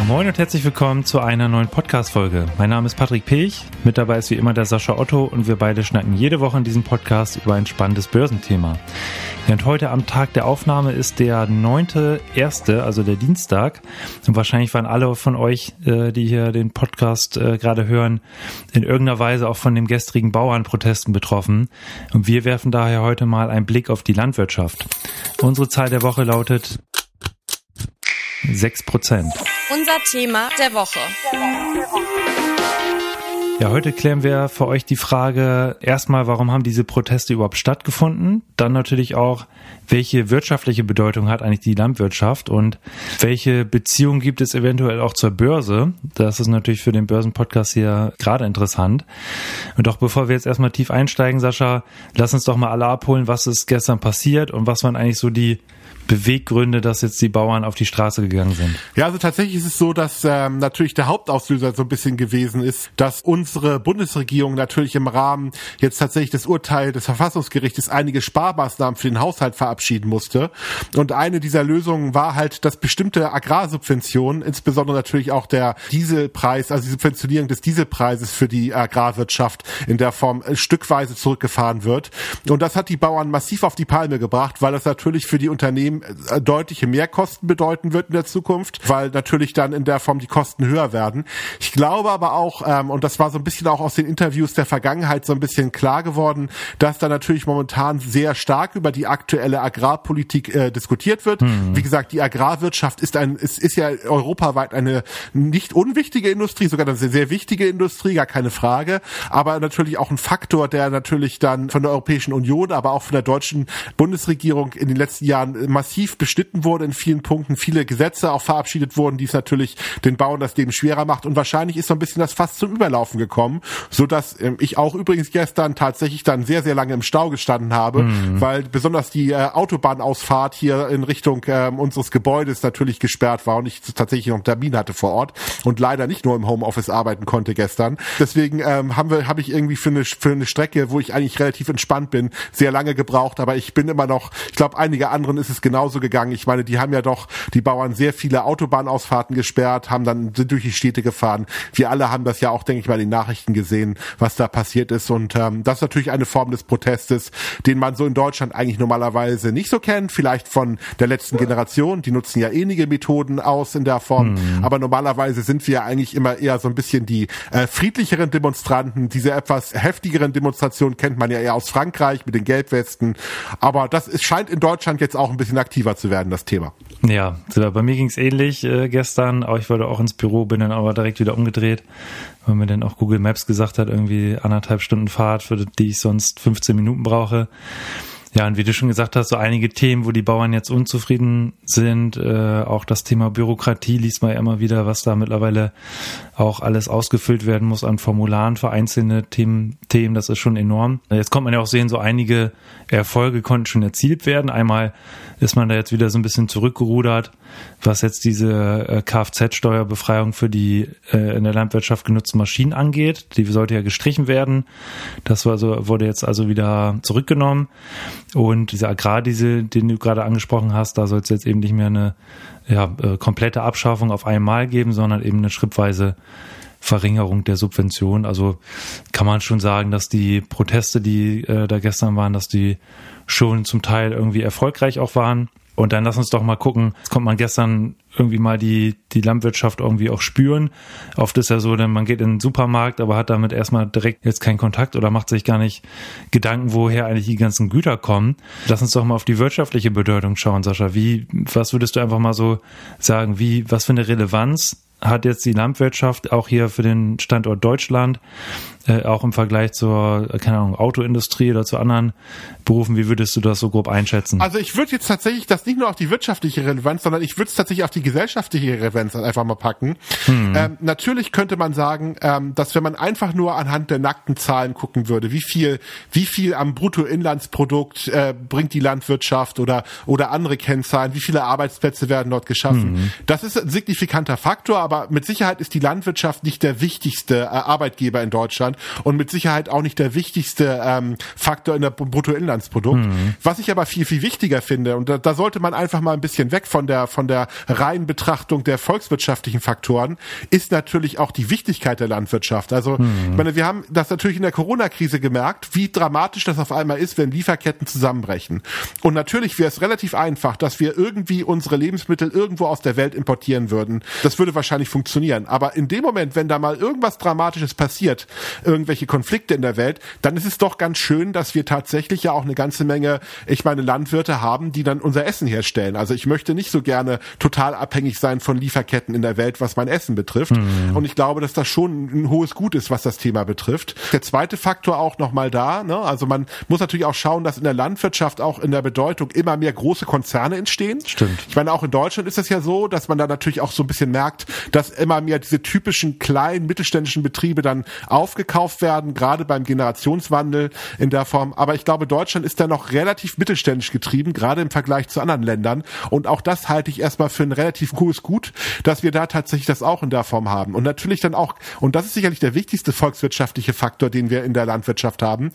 Moin und herzlich willkommen zu einer neuen Podcast-Folge. Mein Name ist Patrick Pech, mit dabei ist wie immer der Sascha Otto und wir beide schnacken jede Woche in diesem Podcast über ein spannendes Börsenthema. Und heute am Tag der Aufnahme ist der 9.1., also der Dienstag. Und wahrscheinlich waren alle von euch, äh, die hier den Podcast äh, gerade hören, in irgendeiner Weise auch von den gestrigen Bauernprotesten betroffen. Und wir werfen daher heute mal einen Blick auf die Landwirtschaft. Unsere Zahl der Woche lautet 6 Prozent. Unser Thema der Woche. Ja, heute klären wir für euch die Frage erstmal, warum haben diese Proteste überhaupt stattgefunden? Dann natürlich auch, welche wirtschaftliche Bedeutung hat eigentlich die Landwirtschaft und welche Beziehung gibt es eventuell auch zur Börse? Das ist natürlich für den Börsenpodcast hier gerade interessant. Und doch bevor wir jetzt erstmal tief einsteigen, Sascha, lass uns doch mal alle abholen, was ist gestern passiert und was waren eigentlich so die Beweggründe, dass jetzt die Bauern auf die Straße gegangen sind? Ja, also tatsächlich ist es so, dass ähm, natürlich der Hauptauslöser so ein bisschen gewesen ist, dass unsere Bundesregierung natürlich im Rahmen jetzt tatsächlich des Urteils des Verfassungsgerichtes einige Sparmaßnahmen für den Haushalt verabschieden musste. Und eine dieser Lösungen war halt, dass bestimmte Agrarsubventionen, insbesondere natürlich auch der Dieselpreis, also die Subventionierung des Dieselpreises für die Agrarwirtschaft in der Form äh, stückweise zurückgefahren wird. Und das hat die Bauern massiv auf die Palme gebracht, weil das natürlich für die Unternehmen Unternehmen äh, deutliche Mehrkosten bedeuten wird in der Zukunft, weil natürlich dann in der Form die Kosten höher werden. Ich glaube aber auch, ähm, und das war so ein bisschen auch aus den Interviews der Vergangenheit so ein bisschen klar geworden, dass da natürlich momentan sehr stark über die aktuelle Agrarpolitik äh, diskutiert wird. Mhm. Wie gesagt, die Agrarwirtschaft ist ein, ist, ist ja europaweit eine nicht unwichtige Industrie, sogar eine sehr, sehr wichtige Industrie, gar keine Frage, aber natürlich auch ein Faktor, der natürlich dann von der Europäischen Union, aber auch von der deutschen Bundesregierung in den letzten Jahren massiv beschnitten wurde in vielen Punkten, viele Gesetze auch verabschiedet wurden, die es natürlich den Bauern das Leben schwerer macht und wahrscheinlich ist so ein bisschen das fast zum Überlaufen gekommen, so dass ähm, ich auch übrigens gestern tatsächlich dann sehr sehr lange im Stau gestanden habe, mhm. weil besonders die äh, Autobahnausfahrt hier in Richtung äh, unseres Gebäudes natürlich gesperrt war und ich tatsächlich noch einen Termin hatte vor Ort und leider nicht nur im Homeoffice arbeiten konnte gestern. Deswegen ähm, haben wir habe ich irgendwie für eine für eine Strecke, wo ich eigentlich relativ entspannt bin, sehr lange gebraucht, aber ich bin immer noch, ich glaube einige anderen ist es genauso gegangen. Ich meine, die haben ja doch, die Bauern sehr viele Autobahnausfahrten gesperrt, haben dann sind durch die Städte gefahren. Wir alle haben das ja auch, denke ich mal, in den Nachrichten gesehen, was da passiert ist. Und ähm, das ist natürlich eine Form des Protestes, den man so in Deutschland eigentlich normalerweise nicht so kennt. Vielleicht von der letzten Generation. Die nutzen ja ähnliche Methoden aus in der Form. Mhm. Aber normalerweise sind wir eigentlich immer eher so ein bisschen die äh, friedlicheren Demonstranten. Diese etwas heftigeren Demonstrationen kennt man ja eher aus Frankreich mit den Gelbwesten. Aber das ist, scheint in Deutschland jetzt auch ein bisschen bisschen aktiver zu werden, das Thema. Ja, bei mir ging es ähnlich äh, gestern. Auch ich wollte auch ins Büro, bin dann aber direkt wieder umgedreht, weil mir dann auch Google Maps gesagt hat, irgendwie anderthalb Stunden Fahrt, für die ich sonst 15 Minuten brauche. Ja, und wie du schon gesagt hast, so einige Themen, wo die Bauern jetzt unzufrieden sind, äh, auch das Thema Bürokratie liest man ja immer wieder, was da mittlerweile auch alles ausgefüllt werden muss an Formularen für einzelne Themen, Themen, das ist schon enorm. Jetzt kommt man ja auch sehen, so einige Erfolge konnten schon erzielt werden. Einmal ist man da jetzt wieder so ein bisschen zurückgerudert, was jetzt diese äh, Kfz-Steuerbefreiung für die äh, in der Landwirtschaft genutzten Maschinen angeht. Die sollte ja gestrichen werden. Das war so, wurde jetzt also wieder zurückgenommen. Und dieser Agrardiesel, den du gerade angesprochen hast, da soll es jetzt eben nicht mehr eine ja, äh, komplette Abschaffung auf einmal geben, sondern eben eine schrittweise Verringerung der Subvention. Also kann man schon sagen, dass die Proteste, die äh, da gestern waren, dass die schon zum Teil irgendwie erfolgreich auch waren. Und dann lass uns doch mal gucken. Jetzt kommt man gestern irgendwie mal die, die Landwirtschaft irgendwie auch spüren. Oft ist ja so, denn man geht in den Supermarkt, aber hat damit erstmal direkt jetzt keinen Kontakt oder macht sich gar nicht Gedanken, woher eigentlich die ganzen Güter kommen. Lass uns doch mal auf die wirtschaftliche Bedeutung schauen, Sascha. Wie, was würdest du einfach mal so sagen? Wie, was für eine Relevanz hat jetzt die Landwirtschaft auch hier für den Standort Deutschland, äh, auch im Vergleich zur, keine Ahnung, Autoindustrie oder zu anderen Berufen, wie würdest du das so grob einschätzen? Also ich würde jetzt tatsächlich das nicht nur auf die wirtschaftliche Relevanz, sondern ich würde es tatsächlich auf die gesellschaftliche Relevanz einfach mal packen. Hm. Ähm, natürlich könnte man sagen, ähm, dass wenn man einfach nur anhand der nackten Zahlen gucken würde, wie viel, wie viel am Bruttoinlandsprodukt äh, bringt die Landwirtschaft oder, oder andere Kennzahlen, wie viele Arbeitsplätze werden dort geschaffen. Hm. Das ist ein signifikanter Faktor, aber aber mit Sicherheit ist die Landwirtschaft nicht der wichtigste äh, Arbeitgeber in Deutschland und mit Sicherheit auch nicht der wichtigste ähm, Faktor in der Bruttoinlandsprodukt. Mhm. Was ich aber viel, viel wichtiger finde, und da, da sollte man einfach mal ein bisschen weg von der, von der reinen Betrachtung der volkswirtschaftlichen Faktoren, ist natürlich auch die Wichtigkeit der Landwirtschaft. Also, mhm. ich meine, wir haben das natürlich in der Corona-Krise gemerkt, wie dramatisch das auf einmal ist, wenn Lieferketten zusammenbrechen. Und natürlich wäre es relativ einfach, dass wir irgendwie unsere Lebensmittel irgendwo aus der Welt importieren würden. Das würde wahrscheinlich funktionieren. Aber in dem Moment, wenn da mal irgendwas Dramatisches passiert, irgendwelche Konflikte in der Welt, dann ist es doch ganz schön, dass wir tatsächlich ja auch eine ganze Menge, ich meine, Landwirte haben, die dann unser Essen herstellen. Also ich möchte nicht so gerne total abhängig sein von Lieferketten in der Welt, was mein Essen betrifft. Mhm. Und ich glaube, dass das schon ein hohes Gut ist, was das Thema betrifft. Der zweite Faktor auch nochmal da, ne? also man muss natürlich auch schauen, dass in der Landwirtschaft auch in der Bedeutung immer mehr große Konzerne entstehen. Stimmt. Ich meine, auch in Deutschland ist es ja so, dass man da natürlich auch so ein bisschen merkt, dass immer mehr diese typischen kleinen mittelständischen Betriebe dann aufgekauft werden, gerade beim Generationswandel in der Form. Aber ich glaube, Deutschland ist da noch relativ mittelständisch getrieben, gerade im Vergleich zu anderen Ländern. Und auch das halte ich erstmal für ein relativ cooles Gut, dass wir da tatsächlich das auch in der Form haben. Und natürlich dann auch, und das ist sicherlich der wichtigste volkswirtschaftliche Faktor, den wir in der Landwirtschaft haben,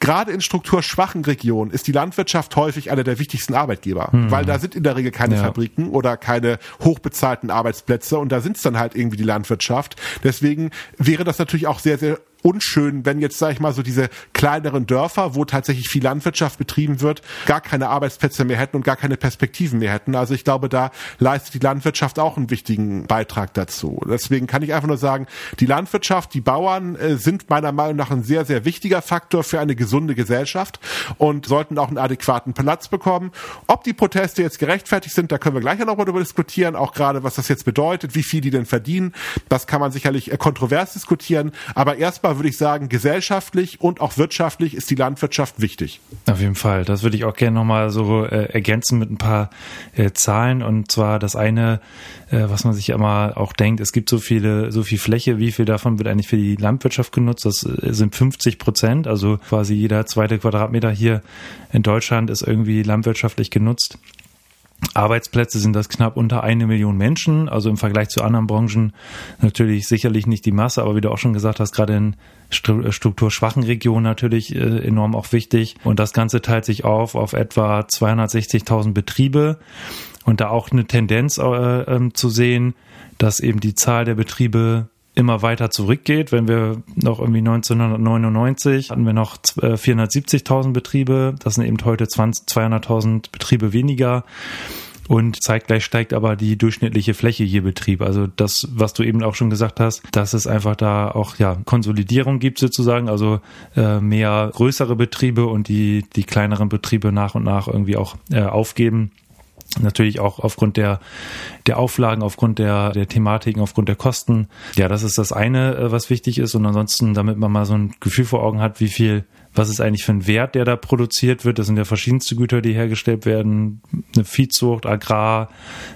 gerade in strukturschwachen Regionen ist die Landwirtschaft häufig einer der wichtigsten Arbeitgeber, hm. weil da sind in der Regel keine ja. Fabriken oder keine hochbezahlten Arbeitsplätze und da sind es dann halt irgendwie die Landwirtschaft. Deswegen wäre das natürlich auch sehr, sehr unschön, wenn jetzt, sag ich mal, so diese kleineren Dörfer, wo tatsächlich viel Landwirtschaft betrieben wird, gar keine Arbeitsplätze mehr hätten und gar keine Perspektiven mehr hätten. Also ich glaube, da leistet die Landwirtschaft auch einen wichtigen Beitrag dazu. Deswegen kann ich einfach nur sagen, die Landwirtschaft, die Bauern äh, sind meiner Meinung nach ein sehr, sehr wichtiger Faktor für eine gesunde Gesellschaft und sollten auch einen adäquaten Platz bekommen. Ob die Proteste jetzt gerechtfertigt sind, da können wir gleich noch mal darüber diskutieren, auch gerade was das jetzt bedeutet, wie viel die denn verdienen. Das kann man sicherlich äh, kontrovers diskutieren, aber erstmal aber würde ich sagen, gesellschaftlich und auch wirtschaftlich ist die Landwirtschaft wichtig. Auf jeden Fall. Das würde ich auch gerne nochmal so äh, ergänzen mit ein paar äh, Zahlen. Und zwar das eine, äh, was man sich immer auch denkt, es gibt so viele, so viel Fläche, wie viel davon wird eigentlich für die Landwirtschaft genutzt? Das äh, sind 50 Prozent, also quasi jeder zweite Quadratmeter hier in Deutschland ist irgendwie landwirtschaftlich genutzt. Arbeitsplätze sind das knapp unter eine Million Menschen, also im Vergleich zu anderen Branchen natürlich sicherlich nicht die Masse, aber wie du auch schon gesagt hast, gerade in äh, strukturschwachen Regionen natürlich äh, enorm auch wichtig. Und das Ganze teilt sich auf auf etwa 260.000 Betriebe und da auch eine Tendenz äh, äh, zu sehen, dass eben die Zahl der Betriebe immer weiter zurückgeht. Wenn wir noch irgendwie 1999 hatten wir noch 470.000 äh, Betriebe, das sind eben heute 200.000 Betriebe weniger. Und zeitgleich steigt aber die durchschnittliche Fläche je Betrieb. Also das, was du eben auch schon gesagt hast, dass es einfach da auch ja Konsolidierung gibt sozusagen, also äh, mehr größere Betriebe und die die kleineren Betriebe nach und nach irgendwie auch äh, aufgeben. Natürlich auch aufgrund der, der Auflagen, aufgrund der, der Thematiken, aufgrund der Kosten. Ja, das ist das eine, äh, was wichtig ist. Und ansonsten, damit man mal so ein Gefühl vor Augen hat, wie viel, was ist eigentlich für ein Wert, der da produziert wird. Das sind ja verschiedenste Güter, die hergestellt werden. Eine Viehzucht, Agrar,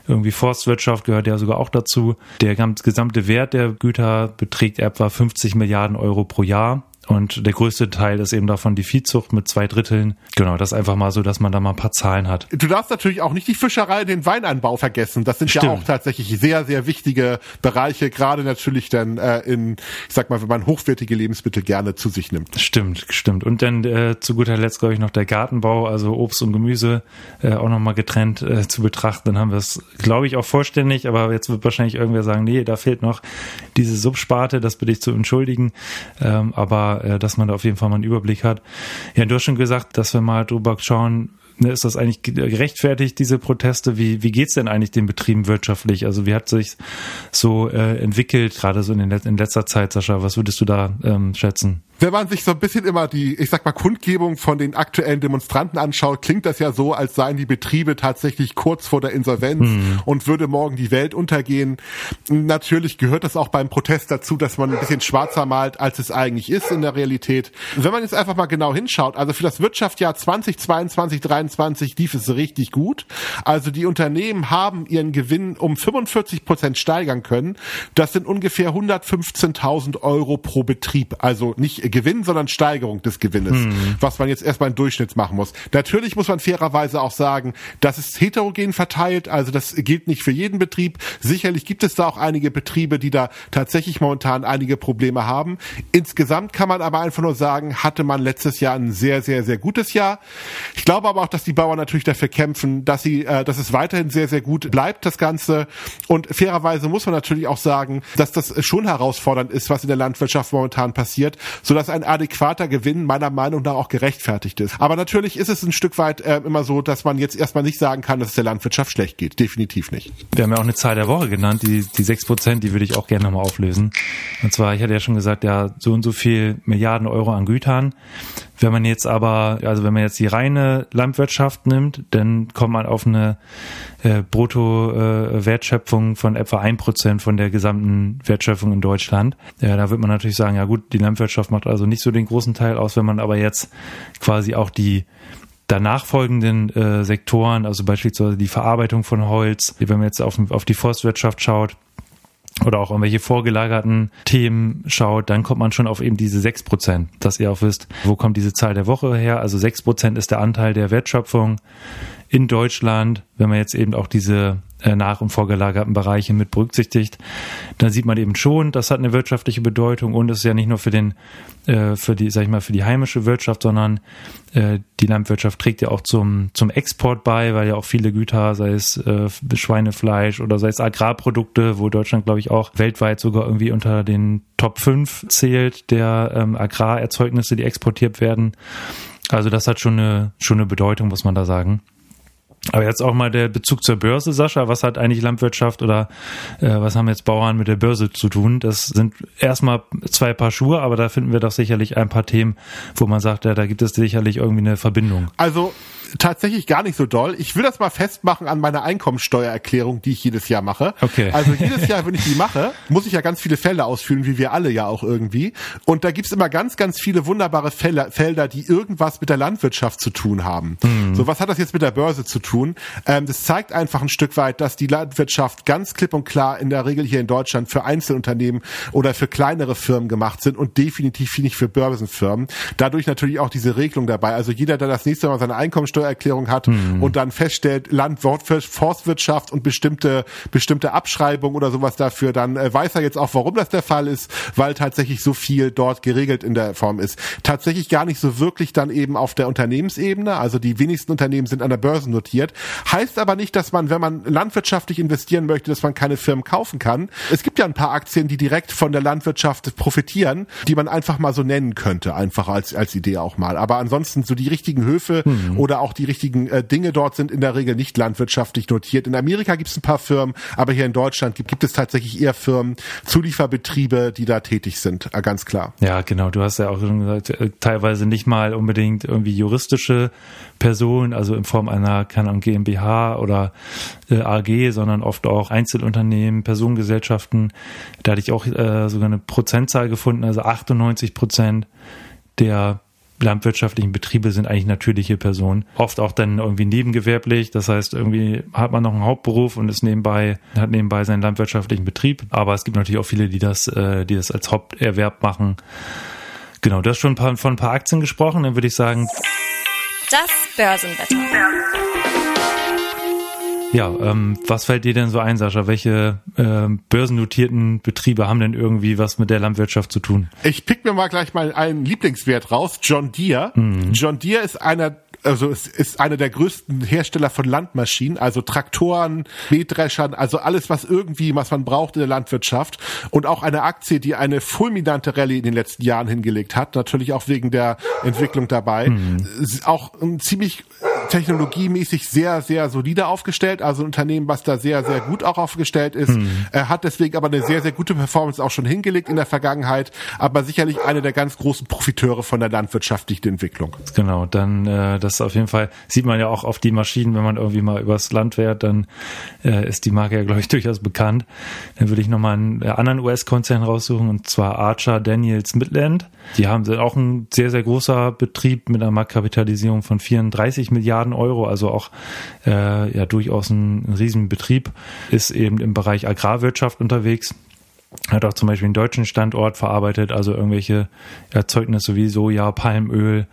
irgendwie Forstwirtschaft gehört ja sogar auch dazu. Der gesamte Wert der Güter beträgt etwa 50 Milliarden Euro pro Jahr. Und der größte Teil ist eben davon die Viehzucht mit zwei Dritteln. Genau, das einfach mal so, dass man da mal ein paar Zahlen hat. Du darfst natürlich auch nicht die Fischerei, den Weinanbau vergessen. Das sind Stimmt. ja auch tatsächlich sehr, sehr wichtige Bereiche, gerade natürlich dann äh, in, ich sag mal, wenn man hochwertige Lebensmittel gerne zu sich nimmt. Stimmt, stimmt. Und dann äh, zu guter Letzt, glaube ich, noch der Gartenbau, also Obst und Gemüse äh, auch nochmal getrennt äh, zu betrachten. Dann haben wir es, glaube ich, auch vollständig, aber jetzt wird wahrscheinlich irgendwer sagen, nee, da fehlt noch diese Subsparte, das bitte ich zu entschuldigen. Ähm, aber äh, dass man da auf jeden Fall mal einen Überblick hat. Ja, du hast schon gesagt, dass wir mal drüber schauen, ne, ist das eigentlich gerechtfertigt, diese Proteste? Wie, wie geht's denn eigentlich den Betrieben wirtschaftlich? Also wie hat sich so äh, entwickelt, gerade so in, den, in letzter Zeit, Sascha? Was würdest du da ähm, schätzen? Wenn man sich so ein bisschen immer die, ich sag mal, Kundgebung von den aktuellen Demonstranten anschaut, klingt das ja so, als seien die Betriebe tatsächlich kurz vor der Insolvenz mhm. und würde morgen die Welt untergehen. Natürlich gehört das auch beim Protest dazu, dass man ein bisschen schwarzer malt, als es eigentlich ist in der Realität. Wenn man jetzt einfach mal genau hinschaut, also für das Wirtschaftsjahr 2022, 2023 lief es richtig gut. Also die Unternehmen haben ihren Gewinn um 45 Prozent steigern können. Das sind ungefähr 115.000 Euro pro Betrieb. Also nicht nicht Gewinn, sondern Steigerung des Gewinnes, mhm. was man jetzt erstmal im Durchschnitt machen muss. Natürlich muss man fairerweise auch sagen, das ist heterogen verteilt, also das gilt nicht für jeden Betrieb. Sicherlich gibt es da auch einige Betriebe, die da tatsächlich momentan einige Probleme haben. Insgesamt kann man aber einfach nur sagen, hatte man letztes Jahr ein sehr, sehr, sehr gutes Jahr. Ich glaube aber auch, dass die Bauern natürlich dafür kämpfen, dass sie, äh, dass es weiterhin sehr, sehr gut bleibt, das Ganze. Und fairerweise muss man natürlich auch sagen, dass das schon herausfordernd ist, was in der Landwirtschaft momentan passiert, sodass ein adäquater Gewinn meiner Meinung nach auch gerechtfertigt ist. Aber natürlich ist es ein Stück weit äh, immer so, dass man jetzt erstmal nicht sagen kann, dass es der Landwirtschaft schlecht geht. Definitiv nicht. Wir haben ja auch eine Zahl der Woche genannt, die, die sechs Prozent, die würde ich auch gerne nochmal auflösen. Und zwar, ich hatte ja schon gesagt, ja, so und so viel Milliarden Euro an Gütern. Wenn man jetzt aber, also wenn man jetzt die reine Landwirtschaft nimmt, dann kommt man auf eine äh, Brutto-Wertschöpfung äh, von etwa ein Prozent von der gesamten Wertschöpfung in Deutschland. Ja, da wird man natürlich sagen, ja gut, die Landwirtschaft macht also nicht so den großen Teil aus, wenn man aber jetzt quasi auch die danach folgenden äh, Sektoren, also beispielsweise die Verarbeitung von Holz, wenn man jetzt auf, auf die Forstwirtschaft schaut, oder auch irgendwelche vorgelagerten Themen schaut, dann kommt man schon auf eben diese sechs Prozent, dass ihr auch wisst, wo kommt diese Zahl der Woche her. Also sechs Prozent ist der Anteil der Wertschöpfung in Deutschland, wenn man jetzt eben auch diese nach- und vorgelagerten Bereiche mit berücksichtigt, dann sieht man eben schon, das hat eine wirtschaftliche Bedeutung und es ist ja nicht nur für den, äh, für die, sag ich mal, für die heimische Wirtschaft, sondern äh, die Landwirtschaft trägt ja auch zum, zum Export bei, weil ja auch viele Güter, sei es äh, Schweinefleisch oder sei es Agrarprodukte, wo Deutschland, glaube ich, auch weltweit sogar irgendwie unter den Top 5 zählt, der ähm, Agrarerzeugnisse, die exportiert werden. Also das hat schon eine, schon eine Bedeutung, muss man da sagen. Aber jetzt auch mal der Bezug zur Börse, Sascha. Was hat eigentlich Landwirtschaft oder äh, was haben jetzt Bauern mit der Börse zu tun? Das sind erstmal zwei Paar Schuhe, aber da finden wir doch sicherlich ein paar Themen, wo man sagt, ja, da gibt es sicherlich irgendwie eine Verbindung. Also tatsächlich gar nicht so doll. Ich will das mal festmachen an meiner Einkommensteuererklärung, die ich jedes Jahr mache. Okay. Also jedes Jahr, wenn ich die mache, muss ich ja ganz viele Felder ausfüllen, wie wir alle ja auch irgendwie. Und da gibt's immer ganz, ganz viele wunderbare Felder, Felder die irgendwas mit der Landwirtschaft zu tun haben. Mhm. So, was hat das jetzt mit der Börse zu tun? Ähm, das zeigt einfach ein Stück weit, dass die Landwirtschaft ganz klipp und klar in der Regel hier in Deutschland für Einzelunternehmen oder für kleinere Firmen gemacht sind und definitiv nicht für Börsenfirmen. Dadurch natürlich auch diese Regelung dabei. Also jeder, der das nächste Mal seine Einkommensteuer Steuererklärung hat mhm. und dann feststellt, Landwort Forstwirtschaft und bestimmte, bestimmte Abschreibung oder sowas dafür, dann äh, weiß er jetzt auch, warum das der Fall ist, weil tatsächlich so viel dort geregelt in der Form ist. Tatsächlich gar nicht so wirklich dann eben auf der Unternehmensebene, also die wenigsten Unternehmen sind an der Börse notiert. Heißt aber nicht, dass man, wenn man landwirtschaftlich investieren möchte, dass man keine Firmen kaufen kann. Es gibt ja ein paar Aktien, die direkt von der Landwirtschaft profitieren, die man einfach mal so nennen könnte, einfach als, als Idee auch mal. Aber ansonsten so die richtigen Höfe mhm. oder auch die richtigen äh, Dinge dort sind in der Regel nicht landwirtschaftlich notiert. In Amerika gibt es ein paar Firmen, aber hier in Deutschland gibt, gibt es tatsächlich eher Firmen, Zulieferbetriebe, die da tätig sind, äh, ganz klar. Ja, genau. Du hast ja auch schon gesagt, äh, teilweise nicht mal unbedingt irgendwie juristische Personen, also in Form einer, keine Ahnung, GmbH oder äh, AG, sondern oft auch Einzelunternehmen, Personengesellschaften. Da hatte ich auch äh, sogar eine Prozentzahl gefunden, also 98 Prozent der landwirtschaftlichen Betriebe sind eigentlich natürliche Personen. Oft auch dann irgendwie nebengewerblich. Das heißt, irgendwie hat man noch einen Hauptberuf und ist nebenbei, hat nebenbei seinen landwirtschaftlichen Betrieb. Aber es gibt natürlich auch viele, die das, äh, die das als Haupterwerb machen. Genau, du hast schon von ein paar Aktien gesprochen. Dann würde ich sagen, das Börsenwetter. Ja, ähm, was fällt dir denn so ein, Sascha? Welche ähm, börsennotierten Betriebe haben denn irgendwie was mit der Landwirtschaft zu tun? Ich pick mir mal gleich mal einen Lieblingswert raus. John Deere. Mhm. John Deere ist einer also es ist einer der größten Hersteller von Landmaschinen, also Traktoren, Mähdreschern, also alles, was irgendwie, was man braucht in der Landwirtschaft. Und auch eine Aktie, die eine fulminante Rallye in den letzten Jahren hingelegt hat, natürlich auch wegen der Entwicklung dabei. Mhm. Auch ein ziemlich technologiemäßig sehr, sehr solide aufgestellt. Also ein Unternehmen, was da sehr, sehr gut auch aufgestellt ist. Mhm. Er hat deswegen aber eine sehr, sehr gute Performance auch schon hingelegt in der Vergangenheit. Aber sicherlich eine der ganz großen Profiteure von der landwirtschaftlichen Entwicklung. Genau, dann äh, das auf jeden Fall sieht man ja auch auf die Maschinen, wenn man irgendwie mal übers Land fährt, dann äh, ist die Marke ja, glaube ich, durchaus bekannt. Dann würde ich nochmal einen äh, anderen US-Konzern raussuchen, und zwar Archer Daniels Midland. Die haben sind auch ein sehr, sehr großer Betrieb mit einer Marktkapitalisierung von 34 Milliarden Euro, also auch äh, ja durchaus ein, ein Riesenbetrieb, ist eben im Bereich Agrarwirtschaft unterwegs Hat auch zum Beispiel einen deutschen Standort verarbeitet, also irgendwelche Erzeugnisse wie Soja, Palmöl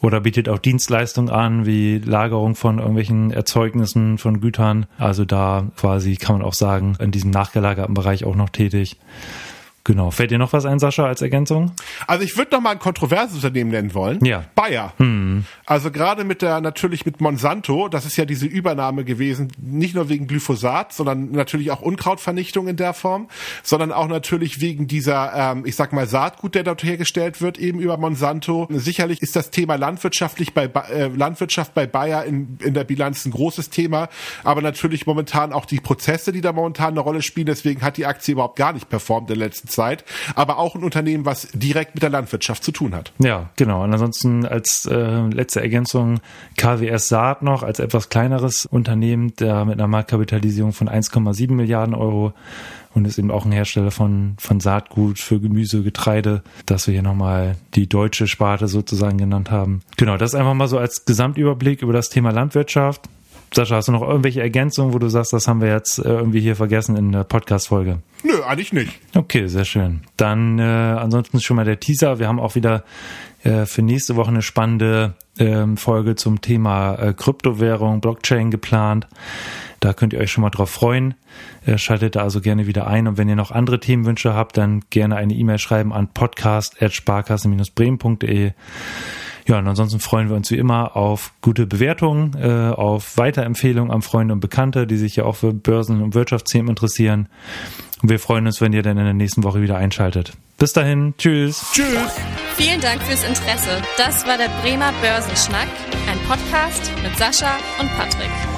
oder bietet auch Dienstleistungen an, wie Lagerung von irgendwelchen Erzeugnissen von Gütern. Also da quasi kann man auch sagen, in diesem nachgelagerten Bereich auch noch tätig. Genau. Fällt dir noch was ein, Sascha, als Ergänzung? Also ich würde noch mal ein kontroverses Unternehmen nennen wollen. Ja. Bayer. Hm. Also gerade mit der, natürlich mit Monsanto, das ist ja diese Übernahme gewesen, nicht nur wegen Glyphosat, sondern natürlich auch Unkrautvernichtung in der Form, sondern auch natürlich wegen dieser, ähm, ich sag mal, Saatgut, der dort hergestellt wird, eben über Monsanto. Sicherlich ist das Thema landwirtschaftlich bei äh, Landwirtschaft bei Bayer in, in der Bilanz ein großes Thema, aber natürlich momentan auch die Prozesse, die da momentan eine Rolle spielen. Deswegen hat die Aktie überhaupt gar nicht performt in der letzten Zeit, aber auch ein Unternehmen, was direkt mit der Landwirtschaft zu tun hat. Ja, genau. Und ansonsten als äh, letzte Ergänzung KWS Saat noch als etwas kleineres Unternehmen, der mit einer Marktkapitalisierung von 1,7 Milliarden Euro und ist eben auch ein Hersteller von, von Saatgut für Gemüse, Getreide, dass wir hier nochmal die deutsche Sparte sozusagen genannt haben. Genau, das einfach mal so als Gesamtüberblick über das Thema Landwirtschaft. Sascha, hast du noch irgendwelche Ergänzungen, wo du sagst, das haben wir jetzt äh, irgendwie hier vergessen in der Podcast-Folge? Nö, eigentlich nicht. Okay, sehr schön. Dann äh, ansonsten schon mal der Teaser. Wir haben auch wieder äh, für nächste Woche eine spannende äh, Folge zum Thema äh, Kryptowährung, Blockchain geplant. Da könnt ihr euch schon mal drauf freuen. Äh, schaltet da also gerne wieder ein. Und wenn ihr noch andere Themenwünsche habt, dann gerne eine E-Mail schreiben an podcast.sparkasse-bremen.de. Ja, und ansonsten freuen wir uns wie immer auf gute Bewertungen, äh, auf Weiterempfehlungen an Freunde und Bekannte, die sich ja auch für Börsen- und Wirtschaftsthemen interessieren. Und wir freuen uns, wenn ihr dann in der nächsten Woche wieder einschaltet. Bis dahin, tschüss. Tschüss. Vielen Dank fürs Interesse. Das war der Bremer Börsenschnack, ein Podcast mit Sascha und Patrick.